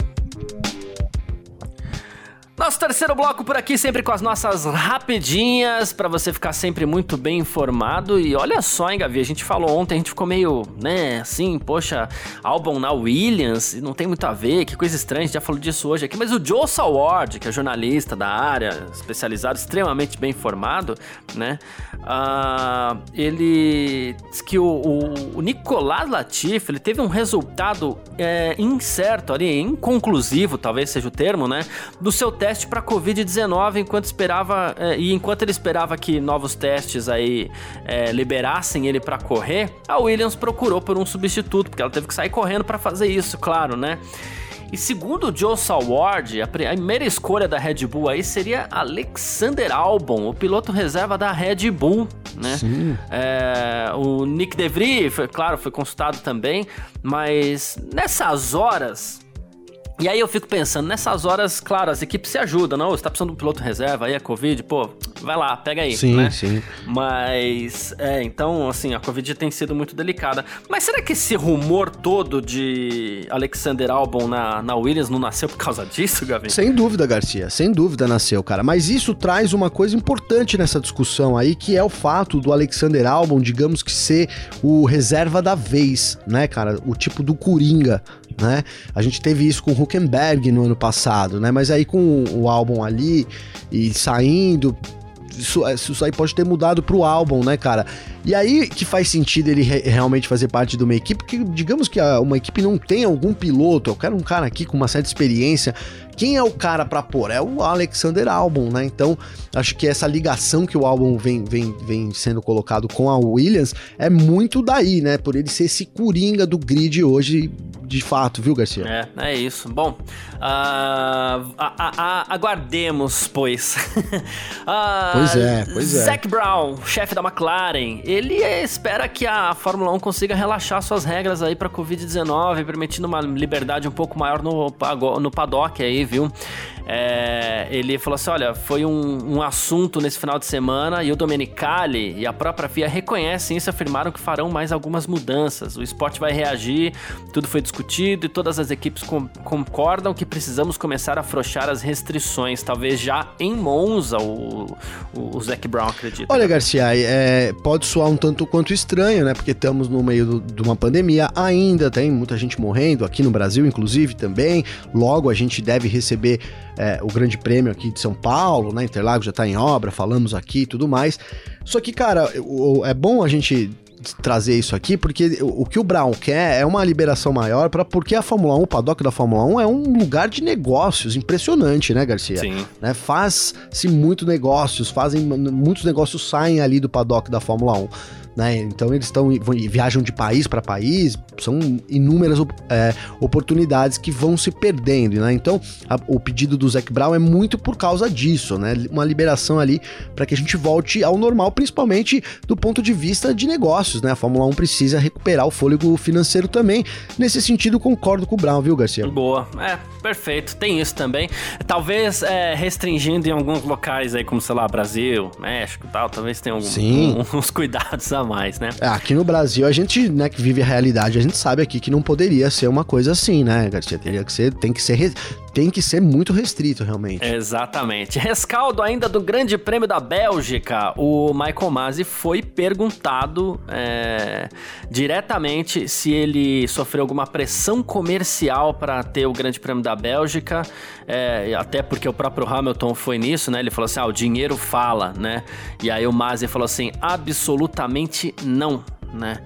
Speaker 3: Nosso terceiro bloco por aqui, sempre com as nossas rapidinhas, para você ficar sempre muito bem informado. E olha só, hein, Gavi, a gente falou ontem, a gente ficou meio, né, assim, poxa, álbum na Williams, não tem muito a ver, que coisa estranha, a gente já falou disso hoje aqui. Mas o Joe Saward, que é jornalista da área, especializado, extremamente bem informado, né, uh, ele diz que o, o, o Nicolas Latifi, ele teve um resultado é, incerto ali, inconclusivo, talvez seja o termo, né, do seu teste teste para Covid-19 enquanto esperava é, e enquanto ele esperava que novos testes aí é, liberassem ele para correr, a Williams procurou por um substituto porque ela teve que sair correndo para fazer isso, claro, né? E segundo o Joe Saward, a primeira escolha da Red Bull aí seria Alexander Albon, o piloto reserva da Red Bull, né? Sim. É, o Nick DeVries, foi, claro, foi consultado também, mas nessas horas e aí eu fico pensando, nessas horas, claro, as equipes se ajudam, não? Você tá precisando de um piloto reserva, aí é Covid, pô, vai lá, pega aí,
Speaker 2: sim,
Speaker 3: né?
Speaker 2: Sim,
Speaker 3: Mas, é, então, assim, a Covid tem sido muito delicada. Mas será que esse rumor todo de Alexander Albon na, na Williams não nasceu por causa disso, Gavin?
Speaker 2: Sem dúvida, Garcia, sem dúvida nasceu, cara. Mas isso traz uma coisa importante nessa discussão aí, que é o fato do Alexander Albon, digamos que ser o reserva da vez, né, cara? O tipo do Coringa né? A gente teve isso com o Huckenberg no ano passado, né? Mas aí com o álbum ali e saindo, isso, isso aí pode ter mudado pro álbum, né, cara? E aí que faz sentido ele re realmente fazer parte de uma equipe, porque digamos que uma equipe não tem algum piloto, eu quero um cara aqui com uma certa experiência. Quem é o cara para pôr? É o Alexander Albon, né? Então, acho que essa ligação que o álbum vem, vem, vem sendo colocado com a Williams é muito daí, né? Por ele ser esse coringa do grid hoje de fato, viu, Garcia?
Speaker 3: É, é isso. Bom, uh, aguardemos, pois.
Speaker 2: uh, pois é, pois é.
Speaker 3: Zac Brown, chefe da McLaren, ele espera que a Fórmula 1 consiga relaxar suas regras aí para Covid-19, permitindo uma liberdade um pouco maior no, no paddock aí, viu? É, ele falou assim: olha, foi um, um, assunto nesse final de semana e o Domenicali e a própria FIA reconhecem isso afirmaram que farão mais algumas mudanças. O esporte vai reagir, tudo foi discutido e todas as equipes com, concordam que precisamos começar a afrouxar as restrições, talvez já em Monza, o, o, o Zac Brown acredita.
Speaker 2: Olha, Garcia, é, pode soar um tanto quanto estranho, né? Porque estamos no meio do, de uma pandemia, ainda tem muita gente morrendo, aqui no Brasil, inclusive, também. Logo a gente deve receber é, o Grande Prêmio aqui de São Paulo, né? Interlagos já tá em obra, falamos aqui e tudo mais. Só que, cara, é bom a gente trazer isso aqui, porque o que o Brown quer é uma liberação maior, para porque a Fórmula 1, o paddock da Fórmula 1 é um lugar de negócios impressionante, né, Garcia?
Speaker 3: Sim.
Speaker 2: Né, Faz-se muito negócios, fazem muitos negócios saem ali do paddock da Fórmula 1 né? Então eles estão viajam de país para país, são inúmeras é, oportunidades que vão se perdendo, né? Então a, o pedido do Zac Brown é muito por causa disso, né? Uma liberação ali para que a gente volte ao normal, principalmente do ponto de vista de negócios, né? A Fórmula 1 precisa recuperar o fôlego financeiro também. Nesse sentido, concordo com o Brown, viu, Garcia?
Speaker 3: Boa, é perfeito. Tem isso também. Talvez é, restringindo em alguns locais aí, como sei lá, Brasil, México, tal. Talvez tenha algum, um, uns cuidados a mais, né?
Speaker 2: É, aqui no Brasil, a gente, né, que vive a realidade, a gente sabe aqui que não poderia ser uma coisa assim, né, Garcia? Teria que ser, tem que ser, tem que ser muito restrito, realmente.
Speaker 3: Exatamente. Rescaldo ainda do Grande Prêmio da Bélgica, o Michael Masi foi perguntado é, diretamente se ele sofreu alguma pressão comercial para ter o Grande Prêmio da Bélgica, é, até porque o próprio Hamilton foi nisso, né? Ele falou assim: ah, o dinheiro fala, né? E aí o Masi falou assim: absolutamente não né?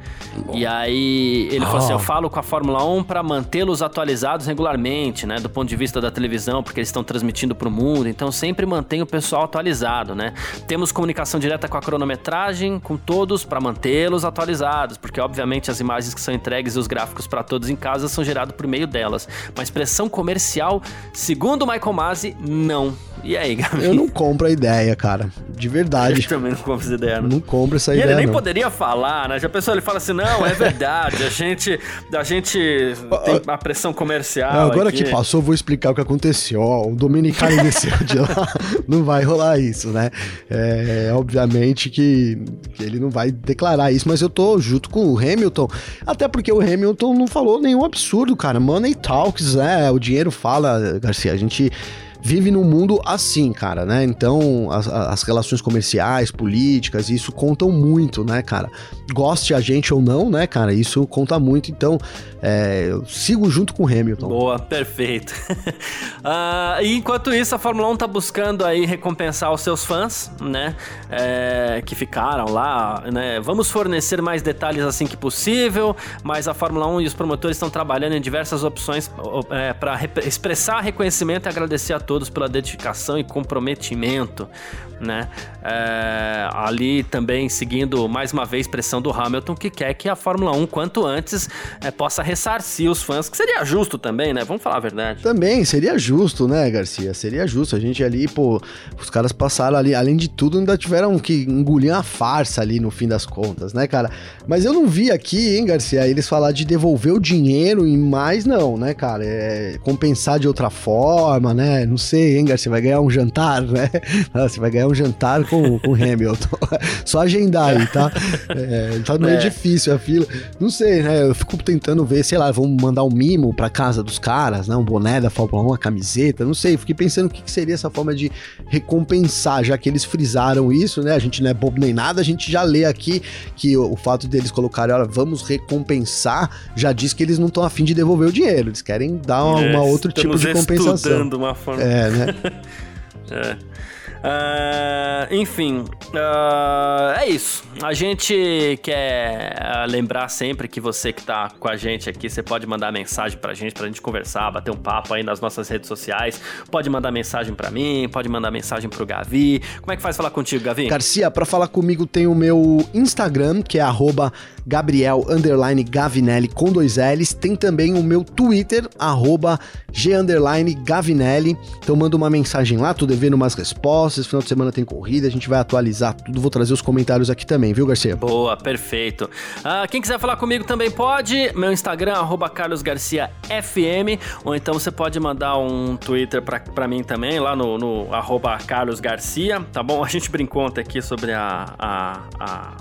Speaker 3: E aí ele falou assim: eu falo com a Fórmula 1 para mantê-los atualizados regularmente, né? Do ponto de vista da televisão, porque eles estão transmitindo para o mundo, então sempre mantém o pessoal atualizado, né? Temos comunicação direta com a cronometragem, com todos, para mantê-los atualizados, porque obviamente as imagens que são entregues e os gráficos para todos em casa são gerados por meio delas. Mas pressão comercial, segundo o Michael Masi, não. E aí, Gabi?
Speaker 2: Eu não compro a ideia, cara. De verdade.
Speaker 3: Eu também não compro essa ideia. Não,
Speaker 2: não compro essa
Speaker 3: e
Speaker 2: ideia.
Speaker 3: ele nem
Speaker 2: não.
Speaker 3: poderia falar, né? Já pensou, ele fala assim: não, é verdade, a gente, a gente tem a pressão comercial. É,
Speaker 2: agora
Speaker 3: aqui.
Speaker 2: que passou, vou explicar o que aconteceu. Ó, o Dominicano desceu de lá. Não vai rolar isso, né? É, obviamente que, que ele não vai declarar isso, mas eu tô junto com o Hamilton. Até porque o Hamilton não falou nenhum absurdo, cara. Money talks, né? O dinheiro fala, Garcia. A gente vive num mundo assim, cara, né? Então, as, as, relações comerciais, políticas, isso contam muito, né, cara? Goste a gente ou não, né, cara? Isso conta muito. Então, é, eu sigo junto com o Hamilton.
Speaker 3: Boa, perfeito. uh, e enquanto isso, a Fórmula 1 tá buscando aí recompensar os seus fãs, né? É, que ficaram lá, né? Vamos fornecer mais detalhes assim que possível, mas a Fórmula 1 e os promotores estão trabalhando em diversas opções é, para expressar reconhecimento e agradecer a todos todos pela dedicação e comprometimento, né? É, ali também seguindo mais uma vez pressão do Hamilton que quer que a Fórmula 1 quanto antes é, possa ressarcir os fãs, que seria justo também, né? Vamos falar a verdade.
Speaker 2: Também seria justo, né, Garcia? Seria justo. A gente ali, pô, os caras passaram ali, além de tudo, ainda tiveram que engolir uma farsa ali no fim das contas, né, cara? Mas eu não vi aqui, hein, Garcia, eles falar de devolver o dinheiro e mais não, né, cara? É compensar de outra forma, né? Não sei, hein, Garcia? Vai ganhar um jantar, né? Você vai ganhar um jantar com, com o Hamilton. Só agendar aí, tá? É, tá meio é. difícil a fila. Não sei, né? Eu fico tentando ver, sei lá, vamos mandar um mimo pra casa dos caras, né? Um boné da Fórmula 1, uma camiseta, não sei. Fiquei pensando o que seria essa forma de recompensar, já que eles frisaram isso, né? A gente não é bobo nem nada, a gente já lê aqui que o, o fato deles colocarem, olha, vamos recompensar, já diz que eles não estão afim de devolver o dinheiro. Eles querem dar uma, é, uma outro tipo de compensação.
Speaker 3: Uma forma
Speaker 2: é, né?
Speaker 3: é. Uh, enfim, uh, é isso. A gente quer lembrar sempre que você que tá com a gente aqui, você pode mandar mensagem pra gente, pra gente conversar, bater um papo aí nas nossas redes sociais. Pode mandar mensagem pra mim, pode mandar mensagem pro Gavi. Como é que faz falar contigo, Gavi?
Speaker 2: Garcia, pra falar comigo tem o meu Instagram, que é arroba Gabriel Gavinelli com dois L's. Tem também o meu Twitter, arroba G Gavinelli. Então manda uma mensagem lá, tô devendo umas respostas. Final de semana tem corrida, a gente vai atualizar tudo. Vou trazer os comentários aqui também, viu, Garcia?
Speaker 3: Boa, perfeito. Ah, quem quiser falar comigo também pode. Meu Instagram, arroba Carlos Garcia FM. Ou então você pode mandar um Twitter pra, pra mim também, lá no, no arroba Carlos Garcia, tá bom? A gente brincou ontem aqui sobre a, a, a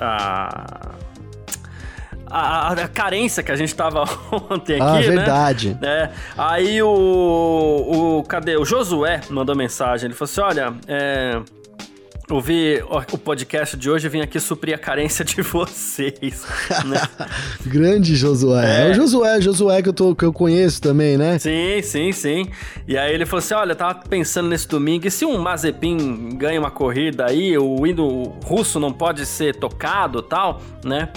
Speaker 3: a, a, a, carência que a gente tava ontem
Speaker 2: ah,
Speaker 3: aqui,
Speaker 2: ah, verdade.
Speaker 3: né? É, aí o, o. Cadê? O Josué mandou mensagem. Ele falou assim: olha, é ouvi o podcast de hoje, eu vim aqui suprir a carência de vocês. Né?
Speaker 2: Grande Josué. É. é. o Josué, Josué que eu, tô, que eu conheço também, né?
Speaker 3: Sim, sim, sim. E aí ele falou assim: olha, eu tava pensando nesse domingo, e se um Mazepin ganha uma corrida aí, o hino russo não pode ser tocado tal, né?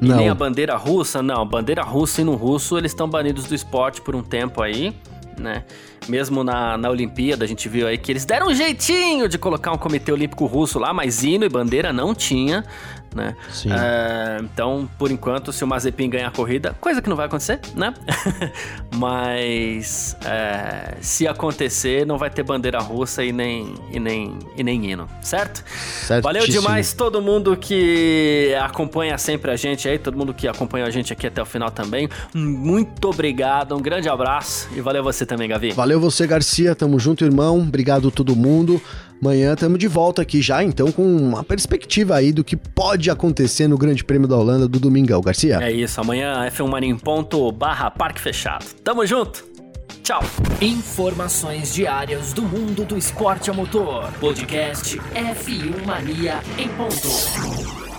Speaker 3: E não. nem a bandeira russa, não. Bandeira russa e no russo, eles estão banidos do esporte por um tempo aí, né? Mesmo na, na Olimpíada, a gente viu aí que eles deram um jeitinho de colocar um comitê olímpico russo lá, mas hino e bandeira não tinha né?
Speaker 2: Sim.
Speaker 3: É, então, por enquanto, se o Mazepin ganhar a corrida, coisa que não vai acontecer, né? Mas é, se acontecer, não vai ter bandeira russa e nem, e nem, e nem hino, certo? Valeu demais todo mundo que acompanha sempre a gente aí, todo mundo que acompanha a gente aqui até o final também. Muito obrigado, um grande abraço e valeu você também, Gavi.
Speaker 2: Valeu você, Garcia, tamo junto, irmão. Obrigado todo mundo. Amanhã estamos de volta aqui já, então, com uma perspectiva aí do que pode acontecer no Grande Prêmio da Holanda do Domingão, Garcia.
Speaker 3: É isso, amanhã F1 Mania em ponto barra Parque Fechado. Tamo junto! Tchau!
Speaker 4: Informações diárias do mundo do esporte a motor. Podcast F1 Mania em ponto.